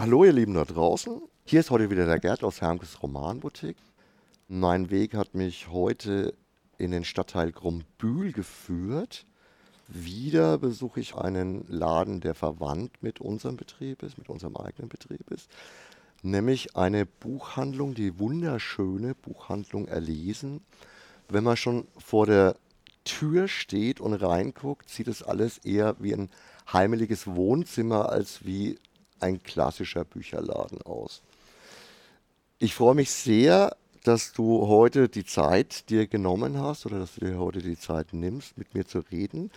Hallo ihr Lieben da draußen. Hier ist heute wieder der Gerd aus Hermkes Romanboutique. Mein Weg hat mich heute in den Stadtteil Grombühl geführt. Wieder besuche ich einen Laden, der verwandt mit unserem Betrieb ist, mit unserem eigenen Betrieb ist. Nämlich eine Buchhandlung, die wunderschöne Buchhandlung Erlesen. Wenn man schon vor der Tür steht und reinguckt, sieht es alles eher wie ein heimeliges Wohnzimmer als wie ein klassischer Bücherladen aus. Ich freue mich sehr, dass du heute die Zeit dir genommen hast oder dass du dir heute die Zeit nimmst, mit mir zu reden.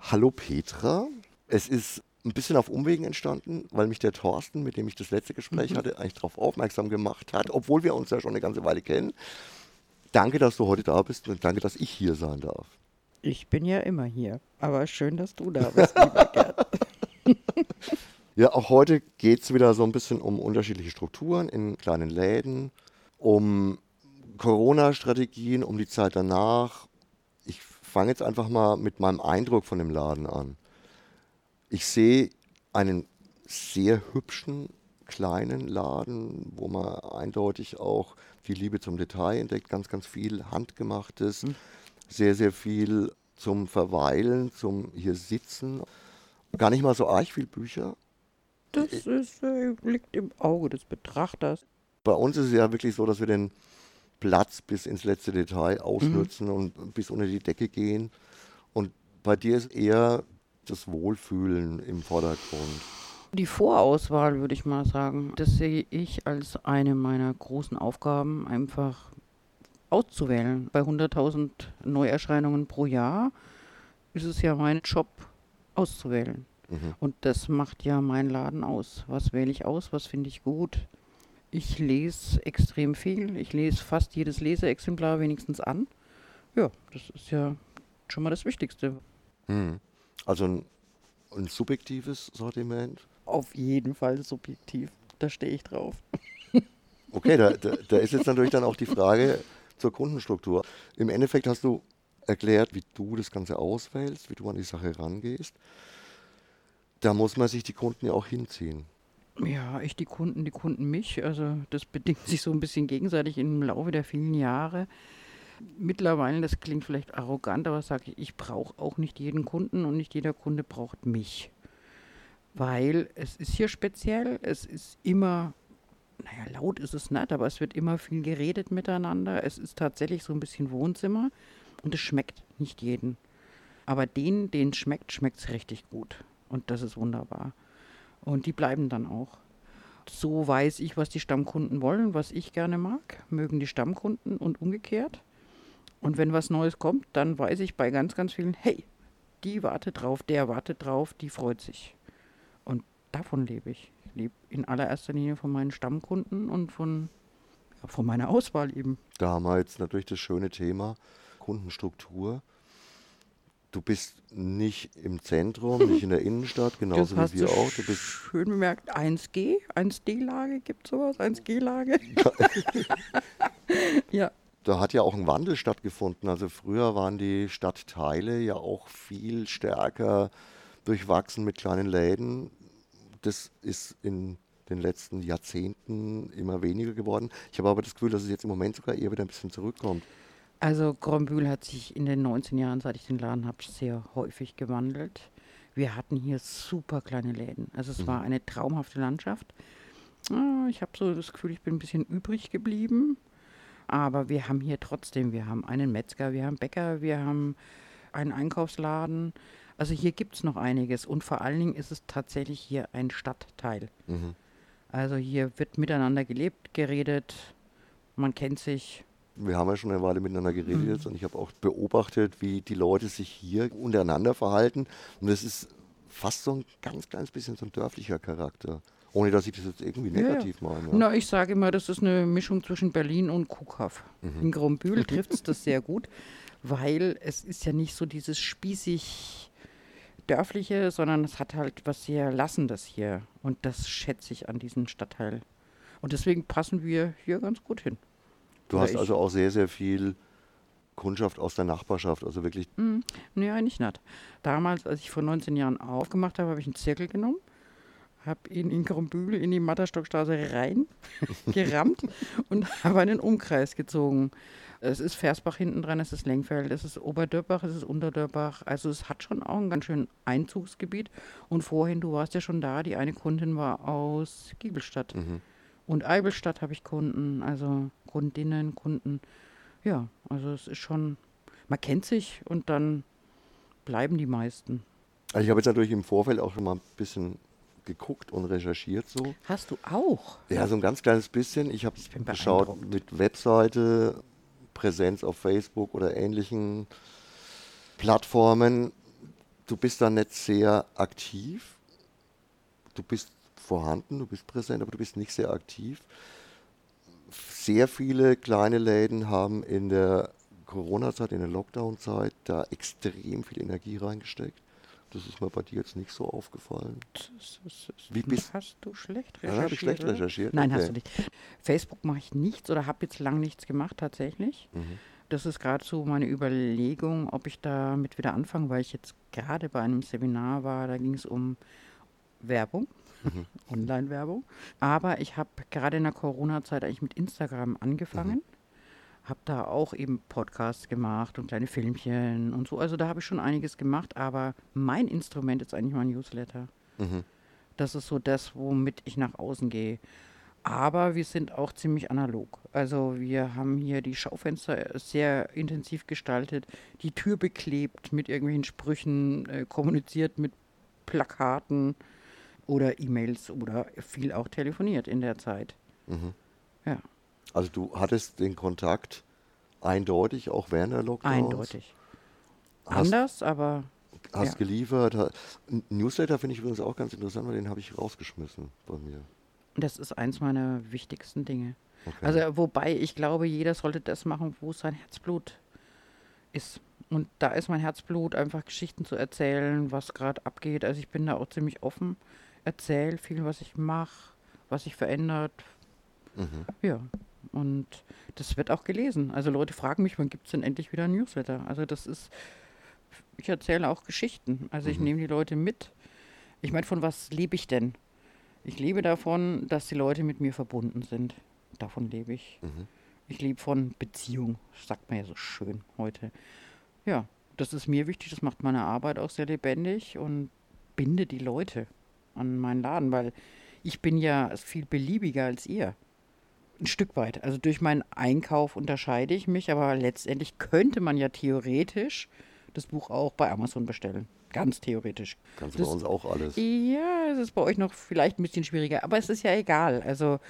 Hallo Petra. Es ist ein bisschen auf Umwegen entstanden, weil mich der Thorsten, mit dem ich das letzte Gespräch mhm. hatte, eigentlich darauf aufmerksam gemacht hat, obwohl wir uns ja schon eine ganze Weile kennen. Danke, dass du heute da bist und danke, dass ich hier sein darf. Ich bin ja immer hier, aber schön, dass du da bist, lieber Gerd. Ja, auch heute geht es wieder so ein bisschen um unterschiedliche Strukturen in kleinen Läden, um Corona-Strategien, um die Zeit danach. Ich fange jetzt einfach mal mit meinem Eindruck von dem Laden an. Ich sehe einen sehr hübschen kleinen Laden, wo man eindeutig auch viel Liebe zum Detail entdeckt, ganz, ganz viel Handgemachtes, mhm. sehr, sehr viel zum Verweilen, zum hier sitzen. Gar nicht mal so arg viel Bücher, das ist, äh, liegt im Auge des Betrachters. Bei uns ist es ja wirklich so, dass wir den Platz bis ins letzte Detail ausnutzen mhm. und bis unter die Decke gehen. Und bei dir ist eher das Wohlfühlen im Vordergrund. Die Vorauswahl, würde ich mal sagen, das sehe ich als eine meiner großen Aufgaben, einfach auszuwählen. Bei 100.000 Neuerscheinungen pro Jahr ist es ja mein Job, auszuwählen. Mhm. Und das macht ja mein Laden aus. Was wähle ich aus? Was finde ich gut? Ich lese extrem viel. Ich lese fast jedes Leseexemplar wenigstens an. Ja, das ist ja schon mal das Wichtigste. Mhm. Also ein, ein subjektives Sortiment? Auf jeden Fall subjektiv. Da stehe ich drauf. Okay, da, da, da ist jetzt natürlich dann auch die Frage zur Kundenstruktur. Im Endeffekt hast du erklärt, wie du das Ganze auswählst, wie du an die Sache rangehst da muss man sich die Kunden ja auch hinziehen. Ja, ich die Kunden, die Kunden mich. Also das bedingt sich so ein bisschen gegenseitig im Laufe der vielen Jahre. Mittlerweile, das klingt vielleicht arrogant, aber sage ich, ich brauche auch nicht jeden Kunden und nicht jeder Kunde braucht mich. Weil es ist hier speziell, es ist immer, naja, laut ist es nicht, aber es wird immer viel geredet miteinander. Es ist tatsächlich so ein bisschen Wohnzimmer und es schmeckt nicht jeden. Aber denen, denen schmeckt, schmeckt es richtig gut. Und das ist wunderbar. Und die bleiben dann auch. So weiß ich, was die Stammkunden wollen, was ich gerne mag, mögen die Stammkunden und umgekehrt. Und wenn was Neues kommt, dann weiß ich bei ganz, ganz vielen, hey, die wartet drauf, der wartet drauf, die freut sich. Und davon lebe ich. Ich lebe in allererster Linie von meinen Stammkunden und von, ja, von meiner Auswahl eben. Da haben wir jetzt natürlich das schöne Thema Kundenstruktur du bist nicht im Zentrum, nicht in der Innenstadt, genauso wie wir auch. Du bist schön bemerkt, 1G, 1D-Lage gibt sowas, 1G-Lage. ja. Da hat ja auch ein Wandel stattgefunden. Also früher waren die Stadtteile ja auch viel stärker durchwachsen mit kleinen Läden. Das ist in den letzten Jahrzehnten immer weniger geworden. Ich habe aber das Gefühl, dass es jetzt im Moment sogar eher wieder ein bisschen zurückkommt. Also Grombühl hat sich in den 19 Jahren, seit ich den Laden habe, sehr häufig gewandelt. Wir hatten hier super kleine Läden. Also es mhm. war eine traumhafte Landschaft. Ich habe so das Gefühl, ich bin ein bisschen übrig geblieben. Aber wir haben hier trotzdem, wir haben einen Metzger, wir haben Bäcker, wir haben einen Einkaufsladen. Also hier gibt es noch einiges. Und vor allen Dingen ist es tatsächlich hier ein Stadtteil. Mhm. Also hier wird miteinander gelebt, geredet, man kennt sich wir haben ja schon eine Weile miteinander geredet mhm. jetzt und ich habe auch beobachtet, wie die Leute sich hier untereinander verhalten. Und das ist fast so ein ganz kleines bisschen so ein dörflicher Charakter. Ohne dass ich das jetzt irgendwie negativ ja, meine. Ja. Na, ich sage immer, das ist eine Mischung zwischen Berlin und Kuhkaff. Mhm. In Grombühl trifft es das sehr gut, weil es ist ja nicht so dieses spießig dörfliche, sondern es hat halt was sehr Lassendes hier. Und das schätze ich an diesem Stadtteil. Und deswegen passen wir hier ganz gut hin. Du hast also auch sehr, sehr viel Kundschaft aus der Nachbarschaft, also wirklich. Mm, nee, eigentlich nicht. Damals, als ich vor 19 Jahren aufgemacht habe, habe ich einen Zirkel genommen, habe ihn in Grombühl in die Matterstockstraße rein gerammt und habe einen Umkreis gezogen. Es ist Versbach hinten dran, es ist Lengfeld, es ist Oberdörbach, es ist Unterdörbach. Also es hat schon auch ein ganz schön Einzugsgebiet. Und vorhin, du warst ja schon da, die eine Kundin war aus Giebelstadt. Mhm. Und Eibelstadt habe ich Kunden, also Kundinnen, Kunden. Ja, also es ist schon, man kennt sich und dann bleiben die meisten. Also ich habe jetzt natürlich im Vorfeld auch schon mal ein bisschen geguckt und recherchiert so. Hast du auch? Ja, so ein ganz kleines bisschen. Ich habe geschaut mit Webseite, Präsenz auf Facebook oder ähnlichen Plattformen. Du bist da nicht sehr aktiv. Du bist vorhanden, du bist präsent, aber du bist nicht sehr aktiv. Sehr viele kleine Läden haben in der Corona-Zeit, in der Lockdown-Zeit da extrem viel Energie reingesteckt. Das ist mir bei dir jetzt nicht so aufgefallen. Wie bist- hast du schlecht Ja, recherchiert? habe ich schlecht oder? recherchiert? Nein, Okay. hast du nicht. Facebook mache ich nichts oder habe jetzt lang nichts gemacht tatsächlich. Mhm. Das ist gerade so meine Überlegung, ob ich damit wieder anfange, weil ich jetzt gerade bei einem Seminar war, da ging es um Werbung, Mhm. Online-Werbung. Aber ich habe gerade in der Corona-Zeit eigentlich mit Instagram angefangen. Habe da auch eben Podcasts gemacht und kleine Filmchen und so. Also da habe ich schon einiges gemacht, aber mein Instrument ist eigentlich mein Newsletter. Mhm. Das ist so das, womit ich nach außen gehe. Aber wir sind auch ziemlich analog. Also wir haben hier die Schaufenster sehr intensiv gestaltet, die Tür beklebt mit irgendwelchen Sprüchen, äh, kommuniziert mit Plakaten oder E-Mails oder viel auch telefoniert in der Zeit. Mhm. Ja, Also du hattest den Kontakt eindeutig auch während der Lockdowns. eindeutig. Hast, Anders, aber hast ja. geliefert. Newsletter finde ich übrigens auch ganz interessant, weil den habe ich rausgeschmissen bei mir. das ist eins meiner wichtigsten Dinge. Okay. Also wobei ich glaube, jeder sollte das machen, wo sein Herzblut ist. Und da ist mein Herzblut, einfach Geschichten zu erzählen, was gerade abgeht. Also ich bin da auch ziemlich offen, erzähle viel, was ich mache, was sich verändert. mhm. Ja, und das wird auch gelesen. Also Leute fragen mich, wann gibt es denn endlich wieder ein Newsletter? Also das ist, ich erzähle auch Geschichten. Also ich Mhm. nehme die Leute mit. Ich meine, von was lebe ich denn? Ich lebe davon, dass die Leute mit mir verbunden sind. Davon lebe ich. Mhm. Ich lebe von Beziehung, sagt man ja so schön heute. Ja, das ist mir wichtig, das macht meine Arbeit auch sehr lebendig und binde die Leute an meinen Laden, weil ich bin ja viel beliebiger als ihr. Ein Stück weit. Also durch meinen Einkauf unterscheide ich mich, aber letztendlich könnte man ja theoretisch das Buch auch bei Amazon bestellen. Ganz theoretisch. Kannst du bei uns auch alles. Ja, es ist bei euch noch vielleicht ein bisschen schwieriger, aber es ist ja egal. Also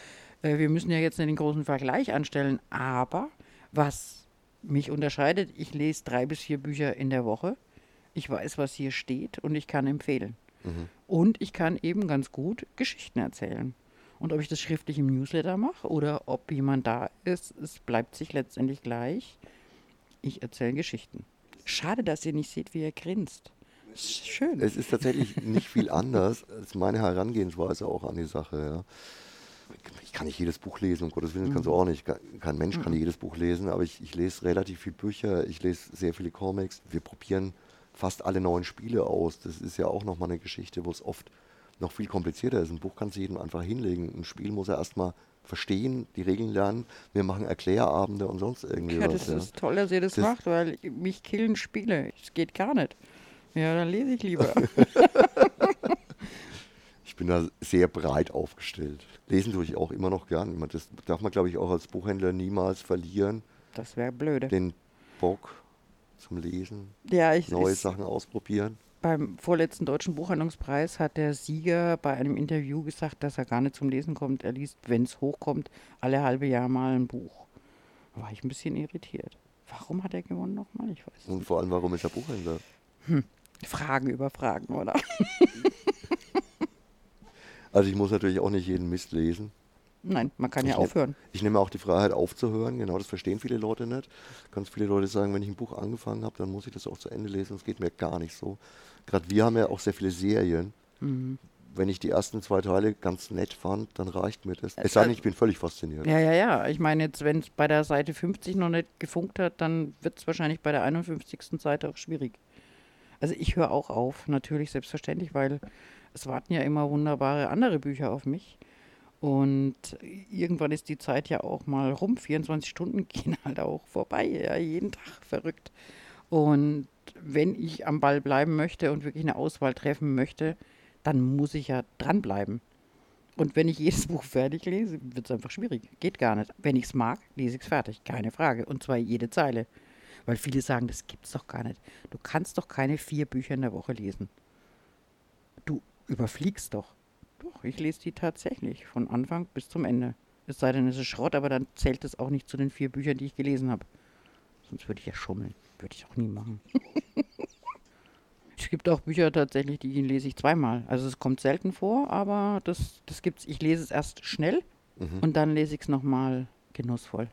äh, wir müssen ja jetzt nicht den großen Vergleich anstellen, aber was mich unterscheidet, ich lese drei bis vier Bücher in der Woche. Ich weiß, was hier steht und ich kann empfehlen. Mhm. Und ich kann eben ganz gut Geschichten erzählen. Und ob ich das schriftlich im Newsletter mache oder ob jemand da ist, es bleibt sich letztendlich gleich. Ich erzähle Geschichten. Schade, dass ihr nicht seht, wie er grinst. Ist Schön. Es ist tatsächlich nicht viel anders als meine Herangehensweise auch an die Sache. Ja. Ich kann nicht jedes Buch lesen, um Gottes Willen, das kannst du Mhm. auch nicht. Ke- Kein Mensch kann jedes Buch lesen, aber ich, ich lese relativ viele Bücher, ich lese sehr viele Comics. Wir probieren fast alle neuen Spiele aus. Das ist ja auch nochmal eine Geschichte, wo es oft noch viel komplizierter ist. Ein Buch kannst du jedem einfach hinlegen. Ein Spiel muss er erstmal verstehen, die Regeln lernen. Wir machen Erklärabende und sonst irgendwie Ja, was. das ja. ist toll, dass ihr das, Das- macht, weil mich killen Spiele. Es geht gar nicht. Ja, dann lese ich lieber. Ich bin da sehr breit aufgestellt. Lesen tue ich auch immer noch gern. Das darf man, glaube ich, auch als Buchhändler niemals verlieren. Das wäre blöde. Den Bock zum Lesen, Ja, ich, neue ich, Sachen ausprobieren. beim vorletzten Deutschen Buchhandlungspreis hat der Sieger bei einem Interview gesagt, dass er gar nicht zum Lesen kommt. Er liest, wenn es hochkommt, alle halbe Jahr mal ein Buch. Da war ich ein bisschen irritiert. Warum hat er gewonnen nochmal? Ich weiß es Und vor allem, warum ist er Buchhändler? nicht. Fragen über Fragen, oder? Also ich muss natürlich auch nicht jeden Mist lesen. Nein, man kann Ich ja nehm- aufhören. Ich nehme auch die Freiheit aufzuhören. Genau, das verstehen viele Leute nicht. Ganz viele Leute sagen, wenn ich ein Buch angefangen habe, dann muss ich das auch zu Ende lesen. Das geht mir gar nicht so. Gerade wir haben ja auch sehr viele Serien. Mhm. Wenn ich die ersten zwei Teile ganz nett fand, dann reicht mir das. Es sei denn, ich bin völlig fasziniert. Ja, ja, ja. Ich meine, jetzt, wenn es bei der Seite 50 noch nicht gefunkt hat, dann wird es wahrscheinlich bei der 51. Seite auch schwierig. Also ich höre auch auf, natürlich, selbstverständlich, weil es warten ja immer wunderbare andere Bücher auf mich. Und irgendwann ist die Zeit ja auch mal rum. 24 Stunden gehen halt auch vorbei, ja, jeden Tag verrückt. Und wenn ich am Ball bleiben möchte und wirklich eine Auswahl treffen möchte, dann muss ich ja dranbleiben. Und wenn ich jedes Buch fertig lese, wird es einfach schwierig. Geht gar nicht. Wenn ich es mag, lese ich es fertig. Keine Frage. Und zwar jede Zeile. Weil viele sagen, das gibt's doch gar nicht. Du kannst doch keine vier Bücher in der Woche lesen. Du überfliegst doch. Ich lese die tatsächlich. Von Anfang bis zum Ende. Es sei denn, es ist Schrott, aber dann zählt es auch nicht zu den vier Büchern, die ich gelesen habe. Sonst würde ich ja schummeln. Würde ich auch nie machen. es gibt auch Bücher tatsächlich, die lese ich zweimal. Also es kommt selten vor, aber das, das gibt's. Ich lese es erst schnell mhm. und dann lese ich es nochmal genussvoll.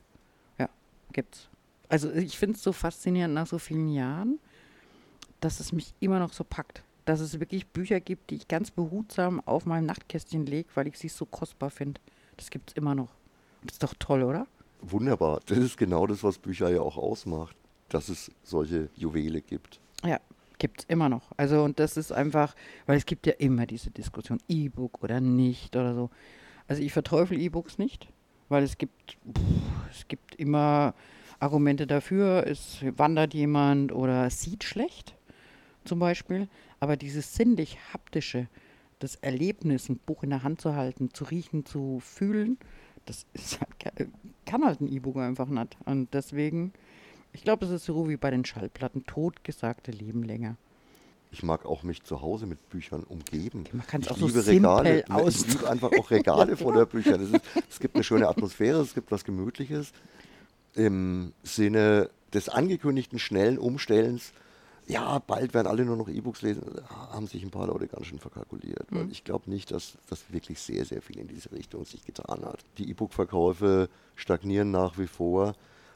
Ja, gibt's. Also ich finde es so faszinierend nach so vielen Jahren, dass es mich immer noch so packt. Dass es wirklich Bücher gibt, die ich ganz behutsam auf meinem Nachtkästchen lege, weil ich sie so kostbar finde. Das gibt es immer noch. das ist doch toll, oder? Wunderbar. Das ist genau das, was Bücher ja auch ausmacht, dass es solche Juwele gibt. Ja, gibt es immer noch. Also und das ist einfach, weil es gibt ja immer diese Diskussion, E-Book oder nicht oder so. Also ich verteufel E-Books nicht, weil es gibt, pff, es gibt immer Argumente dafür, es wandert jemand oder sieht schlecht zum Beispiel. Aber dieses sinnlich-haptische, das Erlebnis, ein Buch in der Hand zu halten, zu riechen, zu fühlen, das ist, kann halt ein E-Book einfach nicht. Und deswegen ich glaube, es ist so wie bei den Schallplatten. Totgesagte leben länger. Ich mag auch mich zu Hause mit Büchern umgeben. Man kann es auch liebe so Regale. Ich liebe einfach auch Regale voller Bücher. Ist, es gibt eine schöne Atmosphäre, es gibt was Gemütliches. Im Sinne des angekündigten schnellen Umstellens, ja, bald werden alle nur noch E-Books lesen, haben sich ein paar Leute ganz schön verkalkuliert. Mhm. ich glaube nicht, dass das wirklich sehr, sehr viel in diese Richtung sich getan hat. Die E-Book-Verkäufe stagnieren nach wie vor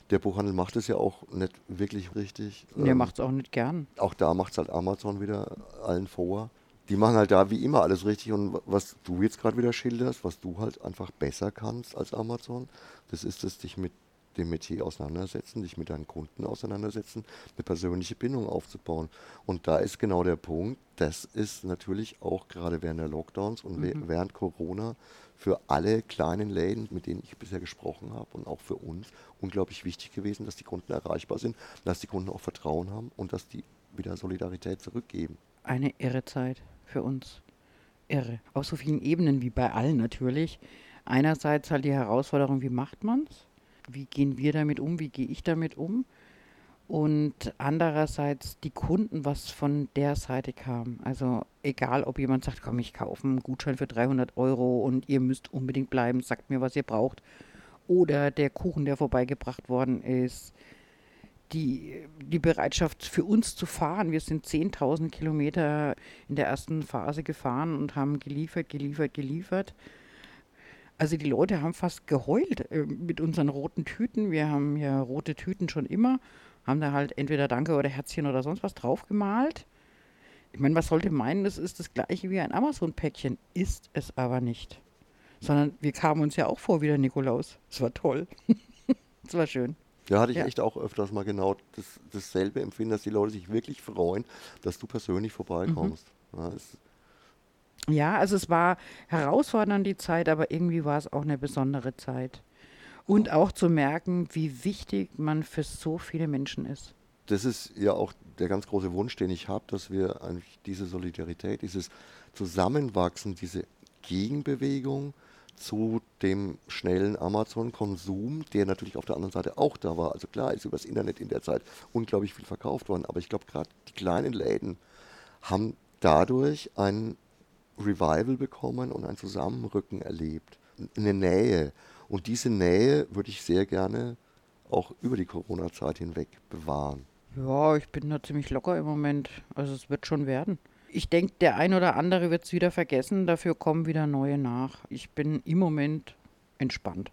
der Buchhandel macht es ja auch nicht wirklich richtig. Der ähm, macht es auch nicht gern. Auch da macht es halt Amazon wieder allen vor. Die machen halt da wie immer alles richtig und was du jetzt gerade wieder schilderst, was du halt einfach besser kannst als Amazon, das ist es, dich mit dem Metier auseinandersetzen, dich mit deinen Kunden auseinandersetzen, eine persönliche Bindung aufzubauen. Und da ist genau der Punkt, das ist natürlich auch gerade während der Lockdowns und mhm. während Corona für alle kleinen Läden, mit denen ich bisher gesprochen habe und auch für uns unglaublich wichtig gewesen, dass die Kunden erreichbar sind, dass die Kunden auch Vertrauen haben und dass die wieder Solidarität zurückgeben. Eine irre Zeit für uns. Irre. Auf so vielen Ebenen wie bei allen natürlich. Einerseits halt die Herausforderung, wie macht man es? Wie gehen wir damit um? Wie gehe ich damit um? und andererseits die Kunden, was von der Seite kam. Also egal, ob jemand sagt, komm, ich kaufe einen Gutschein für 300 Euro und ihr müsst unbedingt bleiben, sagt mir, was ihr braucht. Oder der Kuchen, der vorbeigebracht worden ist. Die, die Bereitschaft für uns zu fahren. Wir sind 10.000 Kilometer in der ersten Phase gefahren und haben geliefert, geliefert, geliefert. Also die Leute haben fast geheult äh, mit unseren roten Tüten. Wir haben ja rote Tüten schon immer haben da halt entweder Danke oder Herzchen oder sonst was draufgemalt. Ich meine, was sollte meinen, das ist das gleiche wie ein Amazon-Päckchen. Ist es aber nicht. Sondern wir kamen uns ja auch vor wie der Nikolaus. Es war toll. Es war schön. Ja, hatte ich ja. echt auch öfters mal genau das, dasselbe empfinden, dass die Leute sich wirklich freuen, dass du persönlich vorbeikommst. Mhm. Ja, ja, also es war herausfordernd die Zeit, aber irgendwie war es auch eine besondere Zeit. Und auch zu merken, wie wichtig man für so viele Menschen ist. Das ist ja auch der ganz große Wunsch, den ich habe, dass wir eigentlich diese Solidarität, dieses Zusammenwachsen, diese Gegenbewegung zu dem schnellen Amazon-Konsum, der natürlich auf der anderen Seite auch da war. Also klar ist übers Internet in der Zeit unglaublich viel verkauft worden, aber ich glaube gerade die kleinen Läden haben dadurch ein Revival bekommen und ein Zusammenrücken erlebt, eine Nähe. Und diese Nähe würde ich sehr gerne auch über die Corona-Zeit hinweg bewahren. Ja, ich bin da ziemlich locker im Moment. Also es wird schon werden. Ich denke, der ein oder andere wird es wieder vergessen, dafür kommen wieder neue nach. Ich bin im Moment entspannt.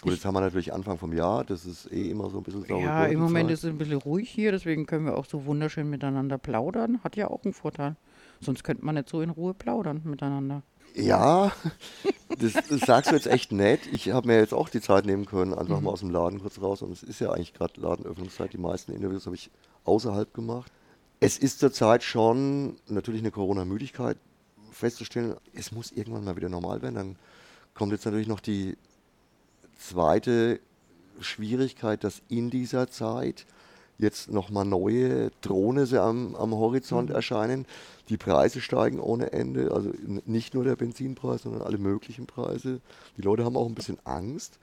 Gut, jetzt haben wir natürlich Anfang vom Jahr, das ist eh immer so ein bisschen sauer. Ja, im Moment ist es ein bisschen ruhig hier, deswegen können wir auch so wunderschön miteinander plaudern. Hat ja auch einen Vorteil. Sonst könnte man nicht so in Ruhe plaudern miteinander. Ja, das, das, sagst du jetzt echt nett. Ich habe mir jetzt auch die Zeit nehmen können, einfach mhm. mal aus dem Laden kurz raus. Und es ist ja eigentlich gerade Ladenöffnungszeit. Die meisten Interviews habe ich außerhalb gemacht. Es ist zurzeit schon natürlich eine Corona-Müdigkeit festzustellen, es muss irgendwann mal wieder normal werden. Dann kommt jetzt natürlich noch die zweite Schwierigkeit, dass in dieser Zeit jetzt nochmal neue Drohne am, am Horizont mhm. erscheinen. Die Preise steigen ohne Ende, also nicht nur der Benzinpreis, sondern alle möglichen Preise. Die Leute haben auch ein bisschen Angst.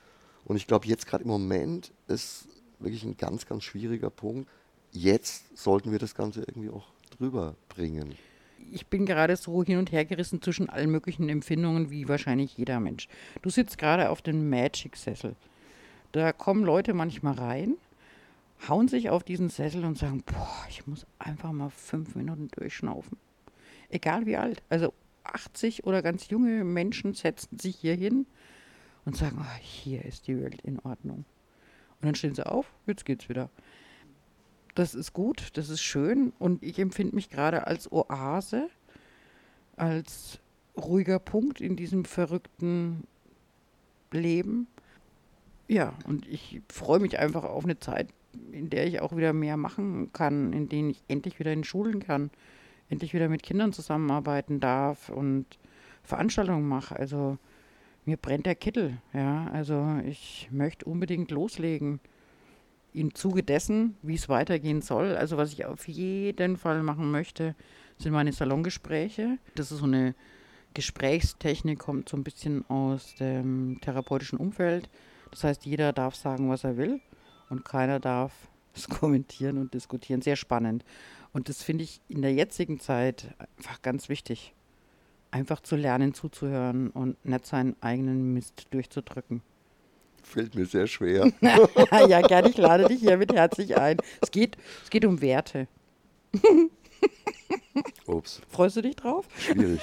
Und ich glaube, jetzt gerade im Moment ist wirklich ein ganz, ganz schwieriger Punkt. Jetzt sollten wir das Ganze irgendwie auch drüber bringen. Ich bin gerade so hin und her gerissen zwischen allen möglichen Empfindungen, wie wahrscheinlich jeder Mensch. Du sitzt gerade auf dem Magic-Sessel. Da kommen Leute manchmal rein hauen sich auf diesen Sessel und sagen, boah, ich muss einfach mal fünf Minuten durchschnaufen. Egal wie alt. Also 80 oder ganz junge Menschen setzen sich hier hin und sagen, oh, hier ist die Welt in Ordnung. Und dann stehen sie auf, jetzt geht's wieder. Das ist gut, das ist schön und ich empfinde mich gerade als Oase, als ruhiger Punkt in diesem verrückten Leben. Ja, und ich freue mich einfach auf eine Zeit, in der ich auch wieder mehr machen kann, in denen ich endlich wieder in Schulen kann, endlich wieder mit Kindern zusammenarbeiten darf und Veranstaltungen mache. Also mir brennt der Kittel, ja. Also ich möchte unbedingt loslegen. Im Zuge dessen, wie es weitergehen soll, also was ich auf jeden Fall machen möchte, sind meine Salongespräche. Das ist so eine Gesprächstechnik, kommt so ein bisschen aus dem therapeutischen Umfeld. Das heißt, jeder darf sagen, was er will und keiner darf es kommentieren und diskutieren. Sehr spannend. Und das finde ich in der jetzigen Zeit einfach ganz wichtig. Einfach zu lernen, zuzuhören und nicht seinen eigenen Mist durchzudrücken. Fällt mir sehr schwer. ja, gerne, ich lade dich hiermit herzlich ein. Es geht, es geht um Werte. Ups. Freust du dich drauf? Schwierig.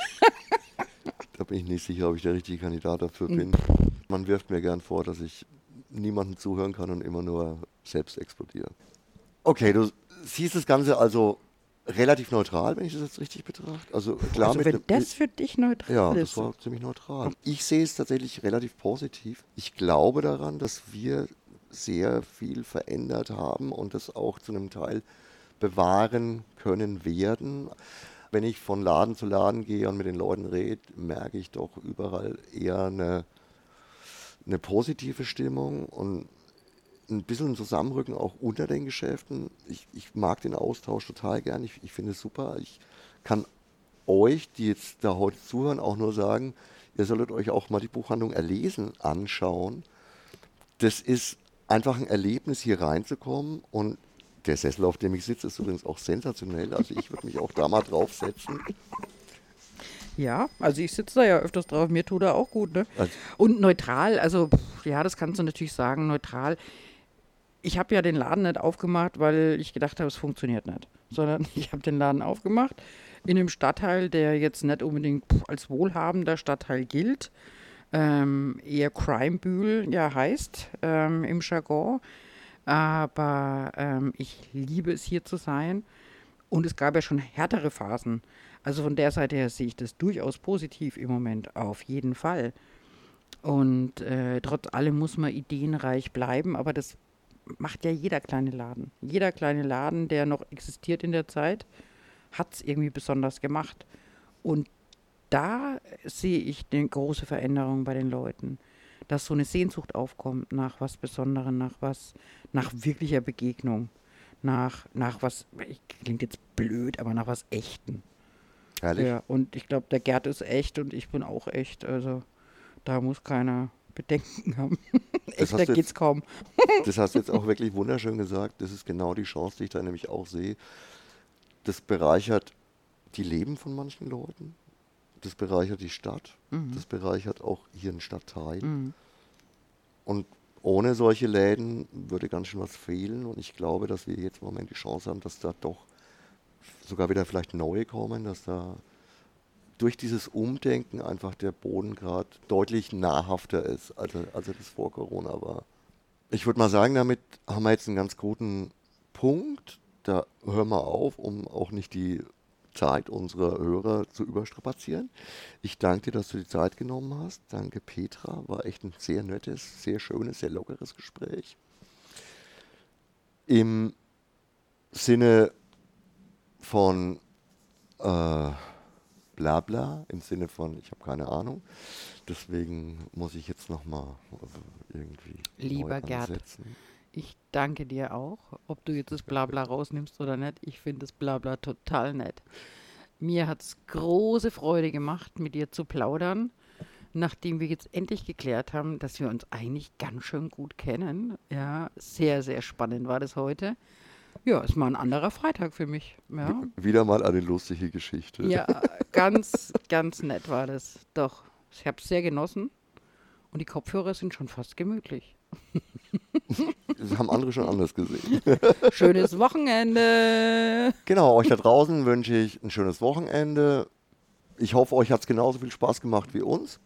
Da bin ich nicht sicher, ob ich der richtige Kandidat dafür bin. Man wirft mir gern vor, dass ich niemandem zuhören kann und immer nur selbst explodiere. Okay, du siehst das Ganze also relativ neutral, wenn ich das jetzt richtig betrachte. Also klar also wenn das für dich neutral ja, ist. Ja, das war ziemlich neutral. Ich sehe es tatsächlich relativ positiv. Ich glaube daran, dass wir sehr viel verändert haben und das auch zu einem Teil bewahren können werden. Wenn ich von Laden zu Laden gehe und mit den Leuten rede, merke ich doch überall eher eine eine positive Stimmung und ein bisschen Zusammenrücken auch unter den Geschäften. Ich, ich mag den Austausch total gern. Ich, ich finde es super. Ich kann euch, die jetzt da heute zuhören, auch nur sagen, ihr solltet euch auch mal die Buchhandlung Erlesen anschauen. Das ist einfach ein Erlebnis, hier reinzukommen und der Sessel, auf dem ich sitze, ist übrigens auch sensationell. Also ich würde mich auch da mal draufsetzen. Ja, also ich sitze da ja öfters drauf, mir tut er auch gut. Ne? Also und neutral, also pff, ja, das kannst du natürlich sagen, neutral. Ich habe ja den Laden nicht aufgemacht, weil ich gedacht habe, es funktioniert nicht. Sondern ich habe den Laden aufgemacht in einem Stadtteil, der jetzt nicht unbedingt als wohlhabender Stadtteil gilt. Ähm, eher Crime-Bühl ja heißt ähm, im Jargon. Aber ähm, ich liebe es hier zu sein. Und es gab ja schon härtere Phasen. Also von der Seite her sehe ich das durchaus positiv im Moment, auf jeden Fall. Und äh, trotz allem muss man ideenreich bleiben, aber das macht ja jeder kleine Laden. Jeder kleine Laden, der noch existiert in der Zeit, hat es irgendwie besonders gemacht. Und da sehe ich eine große Veränderung bei den Leuten, dass so eine Sehnsucht aufkommt nach was Besonderem, nach was, nach wirklicher Begegnung, nach, nach was, klingt jetzt blöd, aber nach was Echten. Herrlich. Ja, und ich glaube, der Gerd ist echt und ich bin auch echt. Also da muss keiner Bedenken haben. Echter geht's kaum. das hast du jetzt auch wirklich wunderschön gesagt. Das ist genau die Chance, die ich da nämlich auch sehe. Das bereichert die Leben von manchen Leuten. Das bereichert die Stadt. Mhm. Das bereichert auch hier einen Stadtteil. Mhm. Und ohne solche Läden würde ganz schön was fehlen. Und ich glaube, dass wir jetzt im Moment die Chance haben, dass da doch sogar wieder vielleicht neue kommen, dass da durch dieses Umdenken einfach der Boden gerade deutlich nahrhafter ist, als, als er das vor Corona war. Ich würde mal sagen, damit haben wir jetzt einen ganz guten Punkt. Da hören wir auf, um auch nicht die Zeit unserer Hörer zu überstrapazieren. Ich danke dir, dass du die Zeit genommen hast. Danke, Petra. War echt ein sehr nettes, sehr schönes, sehr lockeres Gespräch. Im Sinne von äh, Blabla im Sinne von, ich habe keine Ahnung. Deswegen muss ich jetzt nochmal irgendwie. Lieber Gerd, ich danke dir auch, ob du jetzt das Blabla rausnimmst oder nicht. Ich finde das Blabla total nett. Mir hat es große Freude gemacht, mit dir zu plaudern, nachdem wir jetzt endlich geklärt haben, dass wir uns eigentlich ganz schön gut kennen. Ja, sehr, sehr spannend war das heute. Ja, ist mal ein anderer Freitag für mich. Ja. Wieder mal eine lustige Geschichte. Ja, ganz, ganz nett war das. Doch, ich habe es sehr genossen und die Kopfhörer sind schon fast gemütlich. Das haben andere schon anders gesehen. Schönes Wochenende. Genau, euch da draußen wünsche ich ein schönes Wochenende. Ich hoffe, euch hat es genauso viel Spaß gemacht wie uns.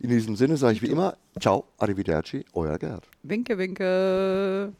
In diesem Sinne sage ich wie immer, ciao, arrivederci, euer Gerd. Winke, winke.